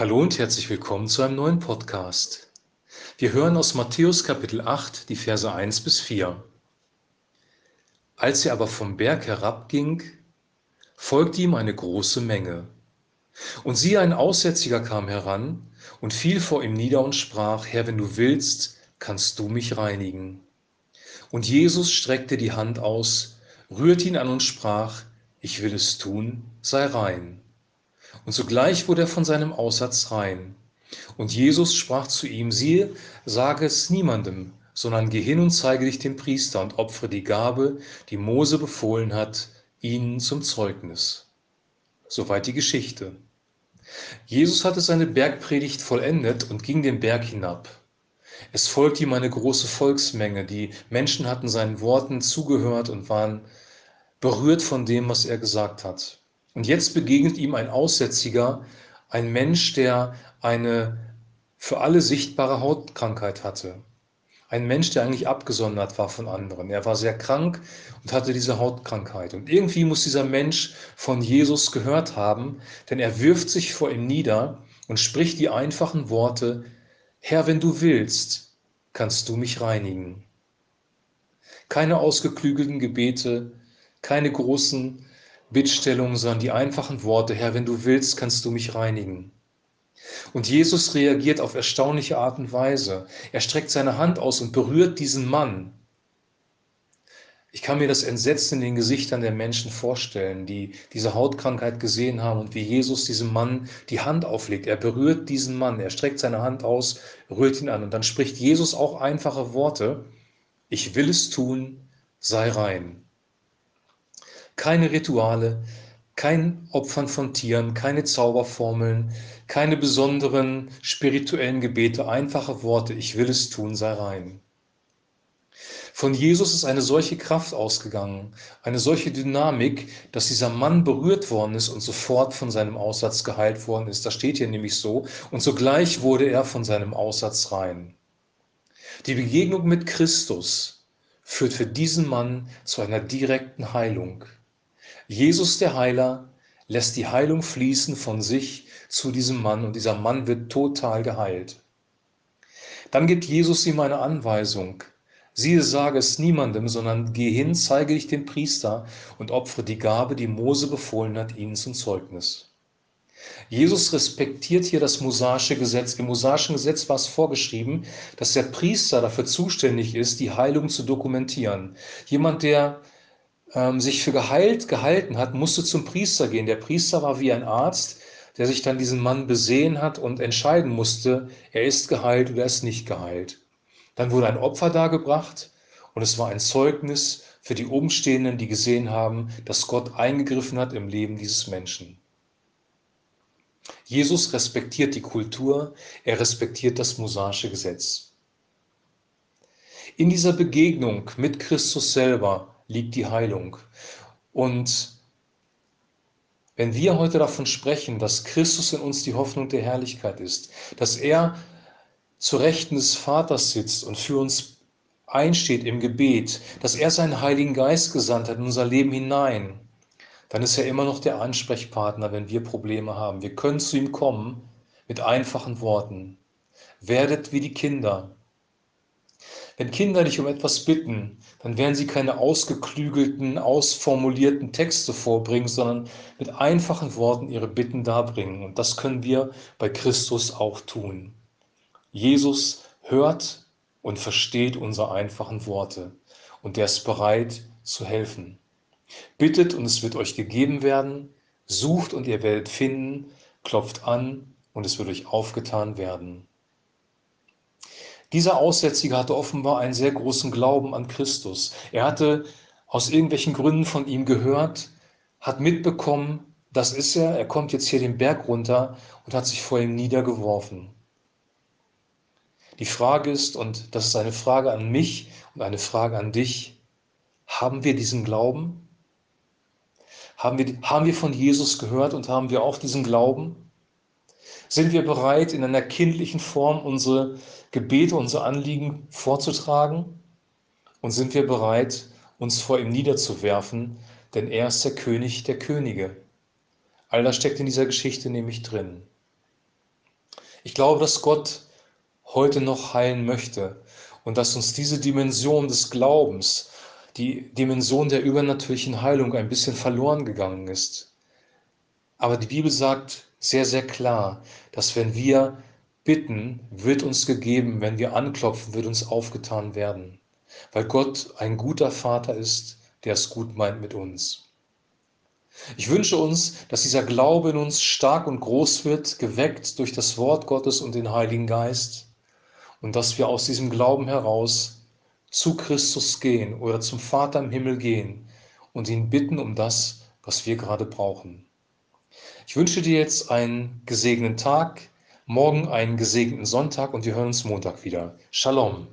Hallo und herzlich willkommen zu einem neuen Podcast. Wir hören aus Matthäus Kapitel 8 die Verse 1 bis 4. Als er aber vom Berg herabging, folgte ihm eine große Menge. Und siehe, ein Aussätziger kam heran und fiel vor ihm nieder und sprach, Herr, wenn du willst, kannst du mich reinigen. Und Jesus streckte die Hand aus, rührte ihn an und sprach, ich will es tun, sei rein. Und sogleich wurde er von seinem Aussatz rein. Und Jesus sprach zu ihm, siehe, sage es niemandem, sondern geh hin und zeige dich dem Priester und opfere die Gabe, die Mose befohlen hat, ihnen zum Zeugnis. Soweit die Geschichte. Jesus hatte seine Bergpredigt vollendet und ging den Berg hinab. Es folgte ihm eine große Volksmenge. Die Menschen hatten seinen Worten zugehört und waren berührt von dem, was er gesagt hat. Und jetzt begegnet ihm ein Aussätziger, ein Mensch, der eine für alle sichtbare Hautkrankheit hatte. Ein Mensch, der eigentlich abgesondert war von anderen. Er war sehr krank und hatte diese Hautkrankheit. Und irgendwie muss dieser Mensch von Jesus gehört haben, denn er wirft sich vor ihm nieder und spricht die einfachen Worte, Herr, wenn du willst, kannst du mich reinigen. Keine ausgeklügelten Gebete, keine großen Bittstellungen, sondern die einfachen Worte, Herr, wenn du willst, kannst du mich reinigen. Und Jesus reagiert auf erstaunliche Art und Weise. Er streckt seine Hand aus und berührt diesen Mann. Ich kann mir das Entsetzen in den Gesichtern der Menschen vorstellen, die diese Hautkrankheit gesehen haben und wie Jesus diesem Mann die Hand auflegt. Er berührt diesen Mann, er streckt seine Hand aus, rührt ihn an und dann spricht Jesus auch einfache Worte. Ich will es tun, sei rein keine Rituale, kein Opfern von Tieren, keine Zauberformeln, keine besonderen spirituellen Gebete, einfache Worte, ich will es tun, sei rein. Von Jesus ist eine solche Kraft ausgegangen, eine solche Dynamik, dass dieser Mann berührt worden ist und sofort von seinem Aussatz geheilt worden ist. Das steht hier nämlich so. Und sogleich wurde er von seinem Aussatz rein. Die Begegnung mit Christus führt für diesen Mann zu einer direkten Heilung. Jesus der Heiler lässt die Heilung fließen von sich zu diesem Mann und dieser Mann wird total geheilt. Dann gibt Jesus ihm eine Anweisung. Siehe, sage es niemandem, sondern geh hin, zeige dich dem Priester und opfere die Gabe, die Mose befohlen hat, ihnen zum Zeugnis. Jesus respektiert hier das mosaische Gesetz. Im mosaischen Gesetz war es vorgeschrieben, dass der Priester dafür zuständig ist, die Heilung zu dokumentieren. Jemand, der ähm, sich für geheilt gehalten hat, musste zum Priester gehen. Der Priester war wie ein Arzt, der sich dann diesen Mann besehen hat und entscheiden musste, er ist geheilt oder er ist nicht geheilt. Dann wurde ein Opfer dargebracht und es war ein Zeugnis für die Umstehenden, die gesehen haben, dass Gott eingegriffen hat im Leben dieses Menschen. Jesus respektiert die Kultur, er respektiert das mosaische Gesetz. In dieser Begegnung mit Christus selber liegt die Heilung. Und wenn wir heute davon sprechen, dass Christus in uns die Hoffnung der Herrlichkeit ist, dass er zu Rechten des Vaters sitzt und für uns einsteht im Gebet, dass er seinen Heiligen Geist gesandt hat in unser Leben hinein, dann ist er immer noch der Ansprechpartner, wenn wir Probleme haben. Wir können zu ihm kommen mit einfachen Worten. Werdet wie die Kinder, wenn Kinder dich um etwas bitten, dann werden sie keine ausgeklügelten, ausformulierten Texte vorbringen, sondern mit einfachen Worten ihre Bitten darbringen. Und das können wir bei Christus auch tun. Jesus hört und versteht unsere einfachen Worte und er ist bereit zu helfen. Bittet und es wird euch gegeben werden, sucht und ihr werdet finden, klopft an und es wird euch aufgetan werden. Dieser Aussätzige hatte offenbar einen sehr großen Glauben an Christus. Er hatte aus irgendwelchen Gründen von ihm gehört, hat mitbekommen, das ist er, er kommt jetzt hier den Berg runter und hat sich vor ihm niedergeworfen. Die Frage ist, und das ist eine Frage an mich und eine Frage an dich, haben wir diesen Glauben? Haben wir, haben wir von Jesus gehört und haben wir auch diesen Glauben? Sind wir bereit, in einer kindlichen Form unsere Gebete, unsere Anliegen vorzutragen? Und sind wir bereit, uns vor ihm niederzuwerfen, denn er ist der König der Könige. All das steckt in dieser Geschichte nämlich drin. Ich glaube, dass Gott heute noch heilen möchte und dass uns diese Dimension des Glaubens, die Dimension der übernatürlichen Heilung ein bisschen verloren gegangen ist. Aber die Bibel sagt sehr, sehr klar, dass wenn wir bitten, wird uns gegeben, wenn wir anklopfen, wird uns aufgetan werden, weil Gott ein guter Vater ist, der es gut meint mit uns. Ich wünsche uns, dass dieser Glaube in uns stark und groß wird, geweckt durch das Wort Gottes und den Heiligen Geist und dass wir aus diesem Glauben heraus zu Christus gehen oder zum Vater im Himmel gehen und ihn bitten um das, was wir gerade brauchen. Ich wünsche dir jetzt einen gesegneten Tag, morgen einen gesegneten Sonntag und wir hören uns Montag wieder. Shalom.